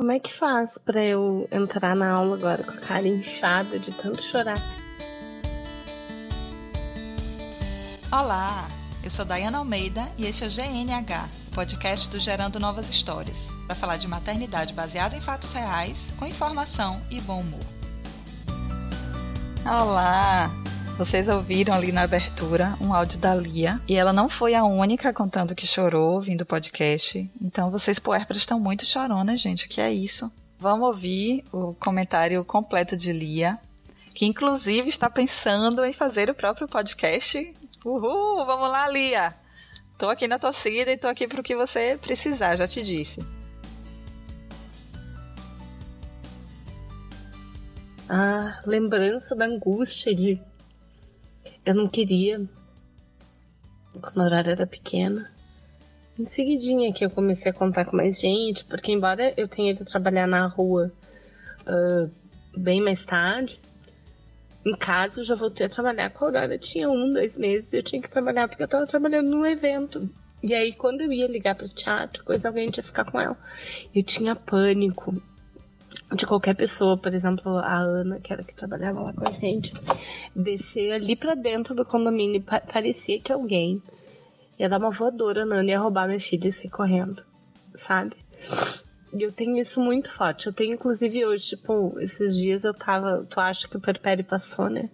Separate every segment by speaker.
Speaker 1: Como é que faz para eu entrar na aula agora com a cara inchada de tanto chorar?
Speaker 2: Olá, eu sou Dayana Almeida e este é o GNH, podcast do Gerando Novas Histórias, para falar de maternidade baseada em fatos reais, com informação e bom humor. Olá! Vocês ouviram ali na abertura um áudio da Lia e ela não foi a única contando que chorou ouvindo o podcast. Então vocês puérperas estão muito choronas, gente. O que é isso? Vamos ouvir o comentário completo de Lia, que inclusive está pensando em fazer o próprio podcast. Uhul! Vamos lá, Lia! Tô aqui na torcida e tô aqui para o que você precisar, já te disse.
Speaker 1: Ah, lembrança da angústia de eu não queria. Quando a horário era pequena. Em seguidinha que eu comecei a contar com mais gente, porque embora eu tenha ido trabalhar na rua uh, bem mais tarde, em casa eu já voltei a trabalhar com a Aurora. Tinha um, dois meses, eu tinha que trabalhar porque eu tava trabalhando num evento. E aí, quando eu ia ligar pro teatro, coisa alguém tinha que ficar com ela. Eu tinha pânico de qualquer pessoa, por exemplo, a Ana, que era que trabalhava lá com a gente, descer ali para dentro do condomínio e parecia que alguém ia dar uma voadora na Ana e ia roubar minha filha e sair correndo, sabe? E eu tenho isso muito forte. Eu tenho, inclusive, hoje, tipo, esses dias eu tava. Tu acha que o Perpério passou, né?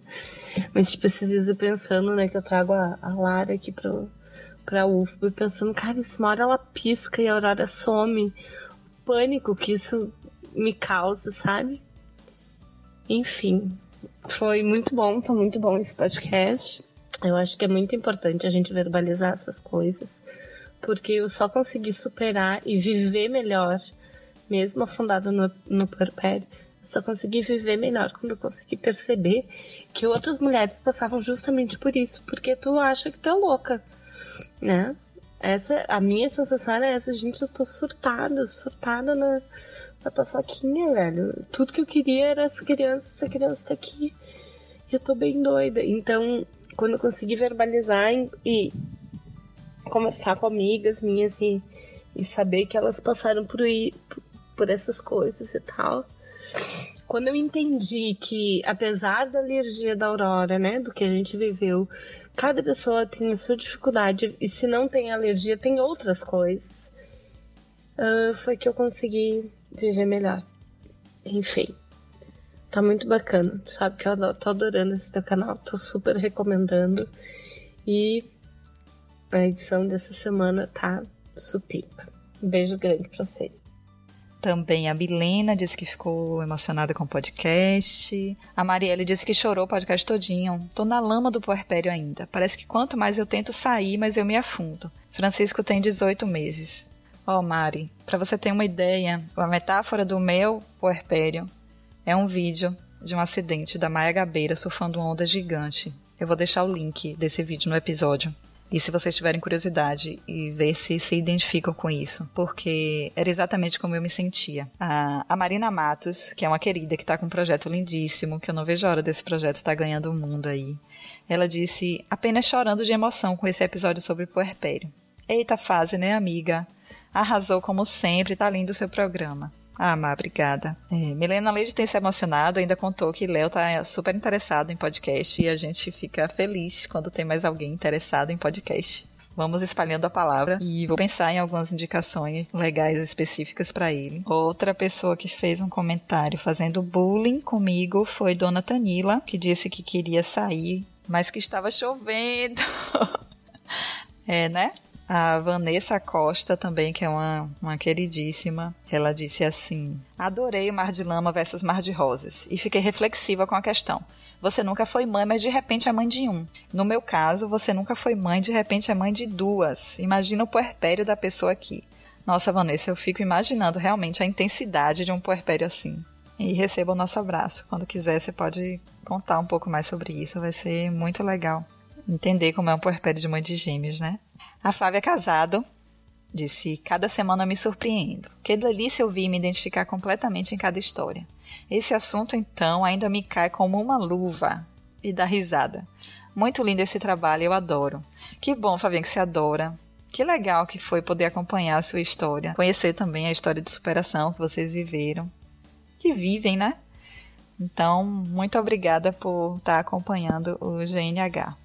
Speaker 1: Mas, tipo, esses dias eu pensando, né, que eu trago a, a Lara aqui pro, pra UFBA, pensando, cara, se uma hora ela pisca e a Aurora some. Pânico que isso me causa, sabe? Enfim, foi muito bom, tá muito bom esse podcast. Eu acho que é muito importante a gente verbalizar essas coisas, porque eu só consegui superar e viver melhor, mesmo afundada no, no só consegui viver melhor quando eu consegui perceber que outras mulheres passavam justamente por isso, porque tu acha que tu é louca, né? Essa, a minha sensação era essa, gente, eu tô surtada, surtada na, a paçoquinha, velho. Tudo que eu queria era essa criança, essa criança tá aqui. Eu tô bem doida. Então, quando eu consegui verbalizar e conversar com amigas minhas e, e saber que elas passaram por, por essas coisas e tal. Quando eu entendi que, apesar da alergia da Aurora, né, do que a gente viveu, cada pessoa tem a sua dificuldade e se não tem alergia, tem outras coisas. Uh, foi que eu consegui viver melhor. Enfim. Tá muito bacana. Sabe que eu adoro, tô adorando esse teu canal. Tô super recomendando. E a edição dessa semana tá supimpa. Um beijo grande pra vocês.
Speaker 2: Também a Milena disse que ficou emocionada com o podcast. A Marielle disse que chorou o podcast todinho. Tô na lama do puerpério ainda. Parece que quanto mais eu tento sair, mais eu me afundo. Francisco tem 18 meses. Ó, oh, Mari, para você ter uma ideia, a metáfora do meu puerpério é um vídeo de um acidente da Maia Gabeira surfando uma onda gigante. Eu vou deixar o link desse vídeo no episódio. E se vocês tiverem curiosidade e ver se se identificam com isso, porque era exatamente como eu me sentia. A, a Marina Matos, que é uma querida que está com um projeto lindíssimo, que eu não vejo a hora desse projeto estar tá ganhando o mundo aí. Ela disse, apenas chorando de emoção com esse episódio sobre puerpério. Eita fase, né, amiga? Arrasou como sempre, tá lindo o seu programa. Ah, Má, obrigada. É, Milena, além de ter se emocionado, ainda contou que Léo tá super interessado em podcast e a gente fica feliz quando tem mais alguém interessado em podcast. Vamos espalhando a palavra e vou pensar em algumas indicações legais específicas para ele. Outra pessoa que fez um comentário fazendo bullying comigo foi Dona Tanila, que disse que queria sair, mas que estava chovendo. é, né? A Vanessa Costa também, que é uma, uma queridíssima, ela disse assim: Adorei o Mar de Lama versus Mar de Rosas e fiquei reflexiva com a questão. Você nunca foi mãe, mas de repente é mãe de um. No meu caso, você nunca foi mãe, de repente é mãe de duas. Imagina o puerpério da pessoa aqui. Nossa, Vanessa, eu fico imaginando realmente a intensidade de um puerpério assim. E receba o nosso abraço. Quando quiser, você pode contar um pouco mais sobre isso. Vai ser muito legal entender como é um puerpério de mãe de gêmeos, né? A Flávia Casado disse: Cada semana me surpreendo. Que delícia ouvir me identificar completamente em cada história. Esse assunto, então, ainda me cai como uma luva. E dá risada. Muito lindo esse trabalho, eu adoro. Que bom, Flavinha, que você adora. Que legal que foi poder acompanhar a sua história, conhecer também a história de superação que vocês viveram, que vivem, né? Então, muito obrigada por estar acompanhando o GNH.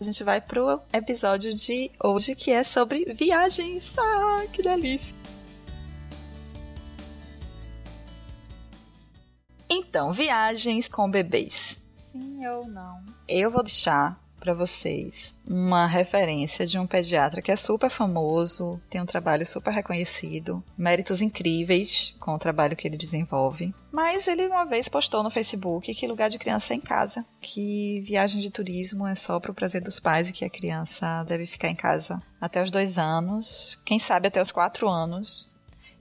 Speaker 2: A gente vai pro episódio de hoje que é sobre viagens. Ah, que delícia! Então, viagens com bebês. Sim ou não? Eu vou deixar para vocês uma referência de um pediatra que é super famoso, tem um trabalho super reconhecido, méritos incríveis com o trabalho que ele desenvolve. Mas ele uma vez postou no Facebook que lugar de criança é em casa, que viagem de turismo é só para o prazer dos pais e que a criança deve ficar em casa até os dois anos, quem sabe até os quatro anos.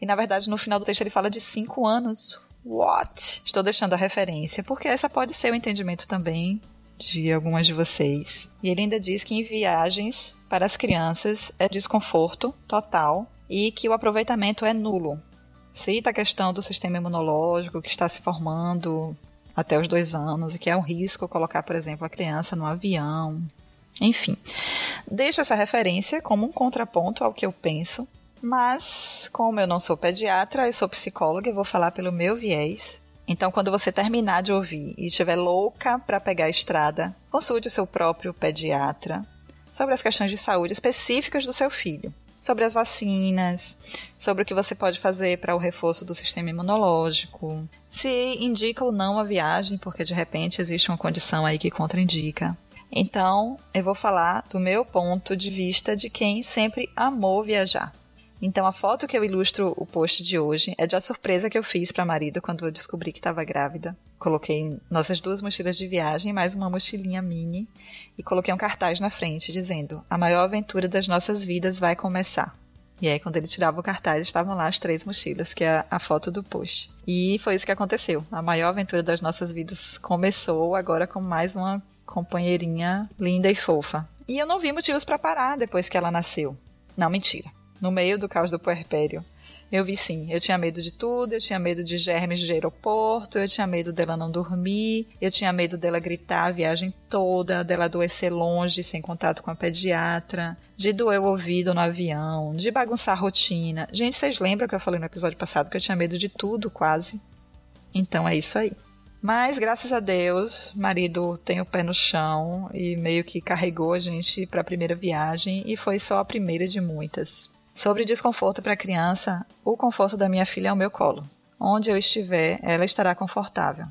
Speaker 2: E na verdade no final do texto ele fala de cinco anos. What? Estou deixando a referência, porque essa pode ser o entendimento também de algumas de vocês. E ele ainda diz que em viagens para as crianças é desconforto total e que o aproveitamento é nulo. Cita a questão do sistema imunológico que está se formando até os dois anos e que é um risco colocar, por exemplo, a criança no avião. Enfim, deixa essa referência como um contraponto ao que eu penso, mas como eu não sou pediatra, eu sou psicóloga e vou falar pelo meu viés. Então, quando você terminar de ouvir e estiver louca para pegar a estrada, consulte o seu próprio pediatra sobre as questões de saúde específicas do seu filho, sobre as vacinas, sobre o que você pode fazer para o reforço do sistema imunológico, se indica ou não a viagem, porque de repente existe uma condição aí que contraindica. Então, eu vou falar do meu ponto de vista de quem sempre amou viajar. Então a foto que eu ilustro o post de hoje é de uma surpresa que eu fiz para marido quando eu descobri que estava grávida. Coloquei nossas duas mochilas de viagem, mais uma mochilinha mini, e coloquei um cartaz na frente dizendo: A maior aventura das nossas vidas vai começar. E aí, quando ele tirava o cartaz, estavam lá as três mochilas, que é a foto do post. E foi isso que aconteceu. A maior aventura das nossas vidas começou agora com mais uma companheirinha linda e fofa. E eu não vi motivos para parar depois que ela nasceu. Não, mentira no meio do caos do puerpério. Eu vi sim, eu tinha medo de tudo, eu tinha medo de germes de aeroporto, eu tinha medo dela não dormir, eu tinha medo dela gritar a viagem toda, dela adoecer longe, sem contato com a pediatra, de doer o ouvido no avião, de bagunçar a rotina. Gente, vocês lembram que eu falei no episódio passado que eu tinha medo de tudo, quase? Então é isso aí. Mas graças a Deus, marido tem o pé no chão e meio que carregou a gente para a primeira viagem e foi só a primeira de muitas. Sobre desconforto para criança, o conforto da minha filha é o meu colo. Onde eu estiver, ela estará confortável.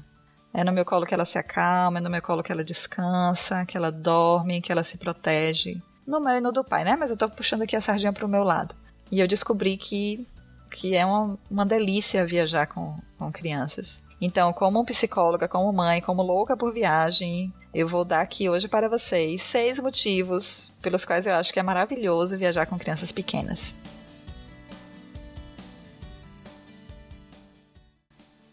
Speaker 2: É no meu colo que ela se acalma, é no meu colo que ela descansa, que ela dorme, que ela se protege. No meu e no do pai, né? Mas eu tô puxando aqui a sardinha pro meu lado. E eu descobri que, que é uma, uma delícia viajar com, com crianças. Então, como psicóloga, como mãe, como louca por viagem, eu vou dar aqui hoje para vocês seis motivos pelos quais eu acho que é maravilhoso viajar com crianças pequenas.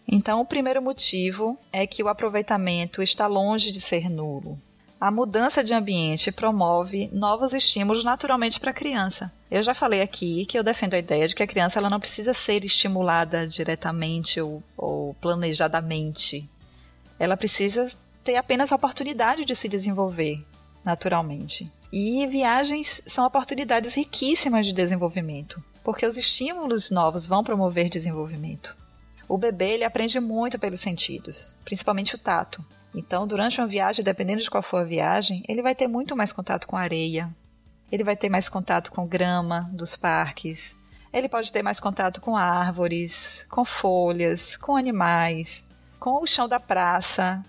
Speaker 2: Então, o primeiro motivo é que o aproveitamento está longe de ser nulo. A mudança de ambiente promove novos estímulos naturalmente para a criança. Eu já falei aqui que eu defendo a ideia de que a criança ela não precisa ser estimulada diretamente ou, ou planejadamente. Ela precisa ter apenas a oportunidade de se desenvolver naturalmente. E viagens são oportunidades riquíssimas de desenvolvimento, porque os estímulos novos vão promover desenvolvimento. O bebê ele aprende muito pelos sentidos, principalmente o tato. Então, durante uma viagem, dependendo de qual for a viagem, ele vai ter muito mais contato com areia, ele vai ter mais contato com grama dos parques, ele pode ter mais contato com árvores, com folhas, com animais, com o chão da praça,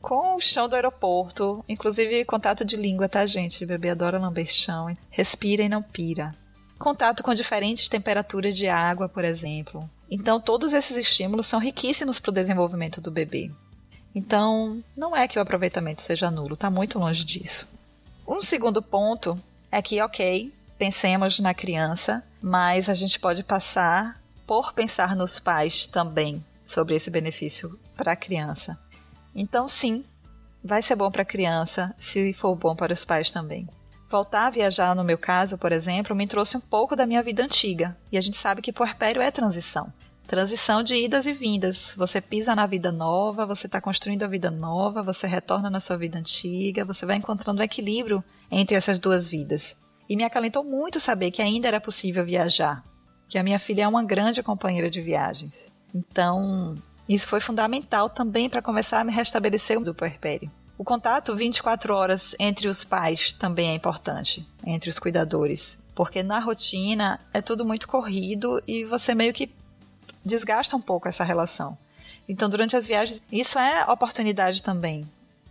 Speaker 2: com o chão do aeroporto, inclusive contato de língua, tá, gente? O bebê adora lamber chão. Respira e não pira. Contato com diferentes temperaturas de água, por exemplo. Então, todos esses estímulos são riquíssimos para o desenvolvimento do bebê. Então, não é que o aproveitamento seja nulo, está muito longe disso. Um segundo ponto é que, ok, pensemos na criança, mas a gente pode passar por pensar nos pais também sobre esse benefício para a criança. Então, sim, vai ser bom para a criança se for bom para os pais também. Voltar a viajar, no meu caso, por exemplo, me trouxe um pouco da minha vida antiga. E a gente sabe que puerpério é transição. Transição de idas e vindas. Você pisa na vida nova, você está construindo a vida nova, você retorna na sua vida antiga, você vai encontrando um equilíbrio entre essas duas vidas. E me acalentou muito saber que ainda era possível viajar, que a minha filha é uma grande companheira de viagens. Então, isso foi fundamental também para começar a me restabelecer do puerpério. O contato 24 horas entre os pais também é importante, entre os cuidadores, porque na rotina é tudo muito corrido e você meio que desgasta um pouco essa relação. Então, durante as viagens, isso é oportunidade também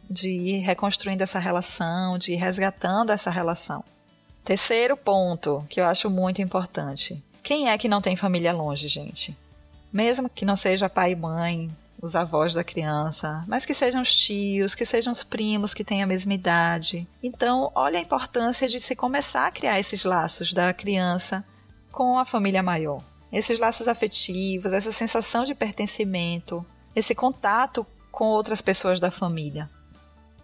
Speaker 2: de ir reconstruindo essa relação, de ir resgatando essa relação. Terceiro ponto, que eu acho muito importante. Quem é que não tem família longe, gente? Mesmo que não seja pai e mãe, os avós da criança, mas que sejam os tios, que sejam os primos que têm a mesma idade. Então, olha a importância de se começar a criar esses laços da criança com a família maior. Esses laços afetivos, essa sensação de pertencimento, esse contato com outras pessoas da família.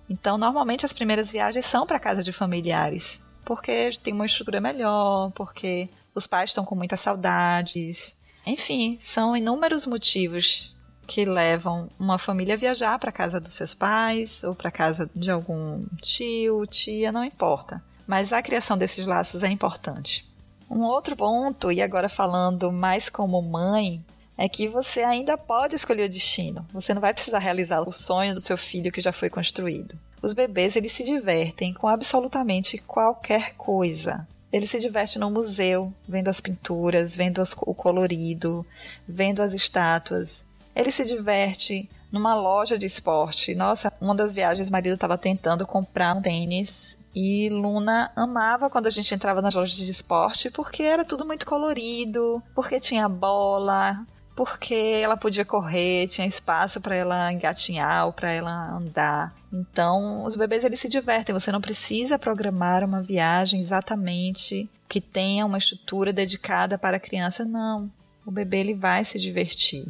Speaker 2: Então, normalmente as primeiras viagens são para casa de familiares, porque tem uma estrutura melhor, porque os pais estão com muitas saudades. Enfim, são inúmeros motivos que levam uma família a viajar para casa dos seus pais ou para casa de algum tio, tia, não importa. Mas a criação desses laços é importante. Um outro ponto, e agora falando mais como mãe, é que você ainda pode escolher o destino. Você não vai precisar realizar o sonho do seu filho que já foi construído. Os bebês eles se divertem com absolutamente qualquer coisa. Ele se diverte no museu, vendo as pinturas, vendo as, o colorido, vendo as estátuas. Ele se diverte numa loja de esporte. Nossa, uma das viagens, marido estava tentando comprar um tênis e Luna amava quando a gente entrava nas lojas de esporte porque era tudo muito colorido, porque tinha bola, porque ela podia correr, tinha espaço para ela engatinhar ou para ela andar. Então, os bebês eles se divertem, você não precisa programar uma viagem exatamente que tenha uma estrutura dedicada para a criança, não. O bebê ele vai se divertir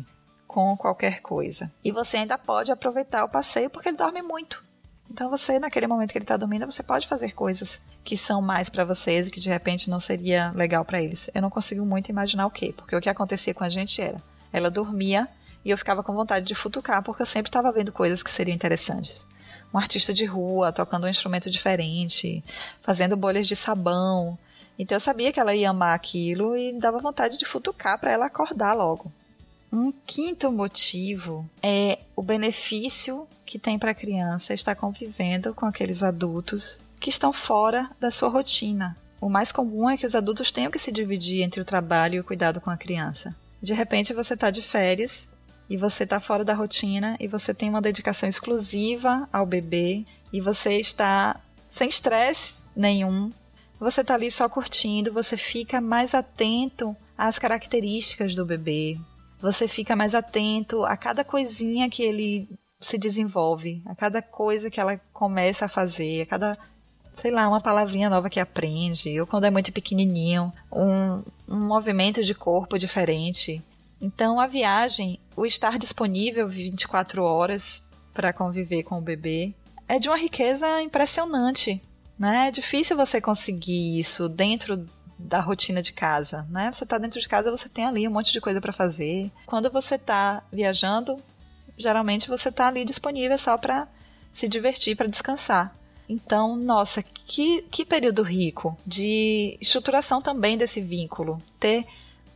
Speaker 2: com qualquer coisa. E você ainda pode aproveitar o passeio porque ele dorme muito. Então você, naquele momento que ele está dormindo, você pode fazer coisas que são mais para vocês e que de repente não seria legal para eles. Eu não consigo muito imaginar o quê, porque o que acontecia com a gente era ela dormia e eu ficava com vontade de futucar, porque eu sempre estava vendo coisas que seriam interessantes. Um artista de rua tocando um instrumento diferente, fazendo bolhas de sabão. Então eu sabia que ela ia amar aquilo e dava vontade de futucar para ela acordar logo. Um quinto motivo é o benefício que tem para a criança estar convivendo com aqueles adultos que estão fora da sua rotina. O mais comum é que os adultos tenham que se dividir entre o trabalho e o cuidado com a criança. De repente você está de férias e você está fora da rotina e você tem uma dedicação exclusiva ao bebê e você está sem estresse nenhum. Você está ali só curtindo, você fica mais atento às características do bebê. Você fica mais atento a cada coisinha que ele se desenvolve, a cada coisa que ela começa a fazer, a cada sei lá, uma palavrinha nova que aprende, ou quando é muito pequenininho, um, um movimento de corpo diferente. Então, a viagem, o estar disponível 24 horas para conviver com o bebê, é de uma riqueza impressionante. Né? É difícil você conseguir isso dentro da rotina de casa, né? Você está dentro de casa, você tem ali um monte de coisa para fazer. Quando você está viajando, geralmente você está ali disponível só para se divertir, para descansar. Então, nossa, que, que período rico de estruturação também desse vínculo. Ter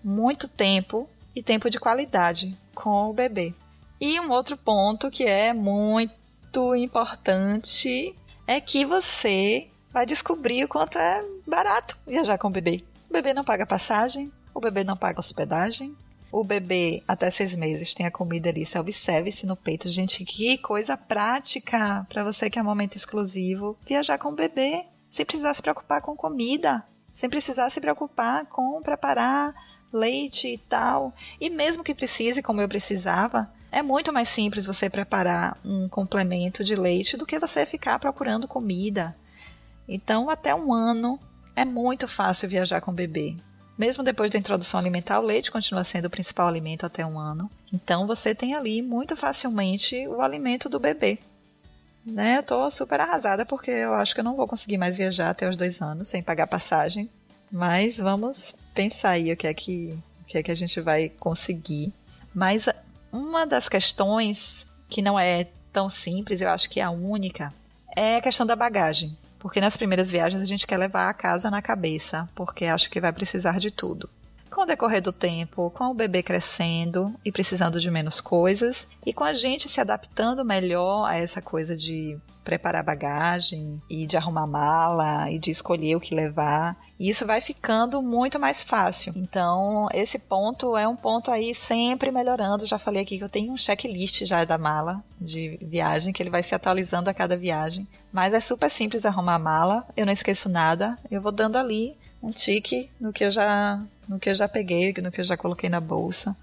Speaker 2: muito tempo e tempo de qualidade com o bebê. E um outro ponto que é muito importante é que você vai descobrir o quanto é barato viajar com o bebê. O bebê não paga passagem, o bebê não paga hospedagem, o bebê até seis meses tem a comida ali self-service no peito. Gente, que coisa prática para você que é momento exclusivo. Viajar com o bebê sem precisar se preocupar com comida, sem precisar se preocupar com preparar leite e tal. E mesmo que precise, como eu precisava, é muito mais simples você preparar um complemento de leite do que você ficar procurando comida. Então, até um ano é muito fácil viajar com o bebê. Mesmo depois da introdução alimentar, o leite continua sendo o principal alimento até um ano. Então você tem ali muito facilmente o alimento do bebê. Né? Eu tô super arrasada porque eu acho que eu não vou conseguir mais viajar até os dois anos sem pagar passagem. Mas vamos pensar aí o que é que, o que, é que a gente vai conseguir. Mas uma das questões que não é tão simples, eu acho que é a única, é a questão da bagagem. Porque nas primeiras viagens a gente quer levar a casa na cabeça, porque acha que vai precisar de tudo. Com o decorrer do tempo, com o bebê crescendo e precisando de menos coisas, e com a gente se adaptando melhor a essa coisa de preparar bagagem e de arrumar mala e de escolher o que levar. E isso vai ficando muito mais fácil. Então, esse ponto é um ponto aí sempre melhorando. Já falei aqui que eu tenho um checklist já da mala de viagem, que ele vai se atualizando a cada viagem. Mas é super simples arrumar a mala, eu não esqueço nada, eu vou dando ali um tique no que eu já no que eu já peguei, no que eu já coloquei na bolsa.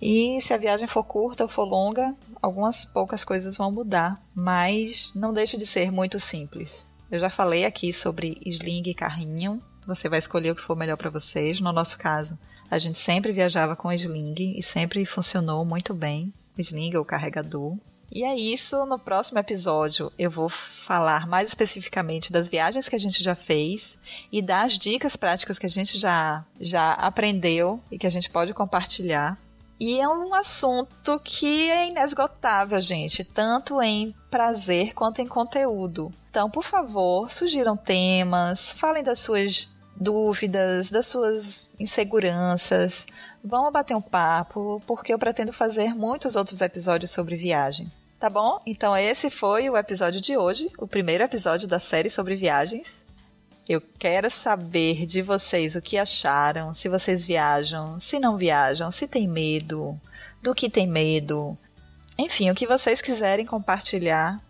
Speaker 2: E se a viagem for curta ou for longa, algumas poucas coisas vão mudar, mas não deixa de ser muito simples. Eu já falei aqui sobre sling e carrinho. Você vai escolher o que for melhor para vocês. No nosso caso, a gente sempre viajava com sling e sempre funcionou muito bem. Sling ou carregador. E é isso. No próximo episódio eu vou falar mais especificamente das viagens que a gente já fez e das dicas práticas que a gente já, já aprendeu e que a gente pode compartilhar. E é um assunto que é inesgotável, gente, tanto em prazer quanto em conteúdo. Então, por favor, sugiram temas, falem das suas dúvidas, das suas inseguranças. Vamos bater um papo, porque eu pretendo fazer muitos outros episódios sobre viagem. Tá bom? Então, esse foi o episódio de hoje, o primeiro episódio da série sobre viagens. Eu quero saber de vocês o que acharam, se vocês viajam, se não viajam, se tem medo, do que tem medo. Enfim, o que vocês quiserem compartilhar,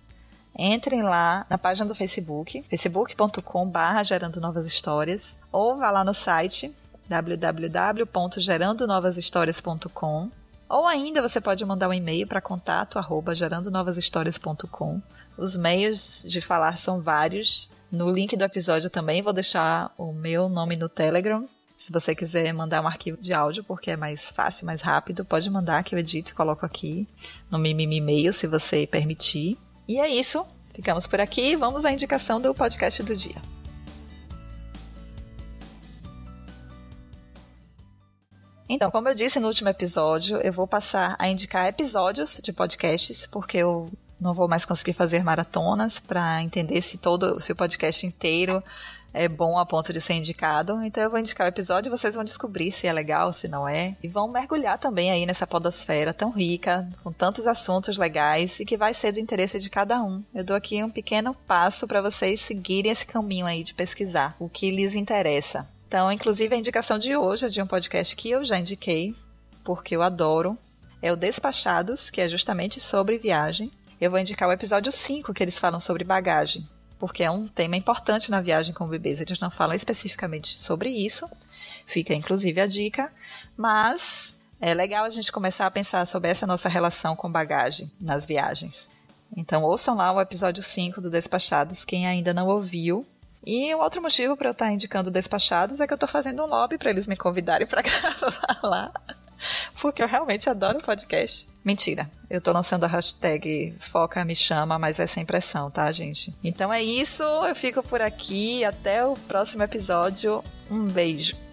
Speaker 2: entrem lá na página do Facebook, facebook.com.br gerando novas histórias, ou vá lá no site www.gerandonovashistórias.com ou ainda você pode mandar um e-mail para contato arroba gerandonovashistórias.com. Os meios de falar são vários, no link do episódio também vou deixar o meu nome no Telegram. Se você quiser mandar um arquivo de áudio, porque é mais fácil, mais rápido, pode mandar que eu edito e coloco aqui no Mimimi e-mail, se você permitir. E é isso. Ficamos por aqui. Vamos à indicação do podcast do dia. Então, como eu disse no último episódio, eu vou passar a indicar episódios de podcasts, porque eu não vou mais conseguir fazer maratonas para entender se todo se o podcast inteiro é bom a ponto de ser indicado. Então eu vou indicar o episódio e vocês vão descobrir se é legal, se não é. E vão mergulhar também aí nessa podosfera tão rica, com tantos assuntos legais e que vai ser do interesse de cada um. Eu dou aqui um pequeno passo para vocês seguirem esse caminho aí de pesquisar o que lhes interessa. Então, inclusive, a indicação de hoje é de um podcast que eu já indiquei, porque eu adoro. É o Despachados, que é justamente sobre viagem eu vou indicar o episódio 5, que eles falam sobre bagagem, porque é um tema importante na viagem com bebês. Eles não falam especificamente sobre isso, fica inclusive a dica, mas é legal a gente começar a pensar sobre essa nossa relação com bagagem nas viagens. Então ouçam lá o episódio 5 do Despachados, quem ainda não ouviu. E o outro motivo para eu estar indicando Despachados é que eu estou fazendo um lobby para eles me convidarem para gravar lá. Porque eu realmente adoro podcast. Mentira, eu tô lançando a hashtag Foca Me Chama, mas é sem pressão, tá, gente? Então é isso, eu fico por aqui. Até o próximo episódio. Um beijo.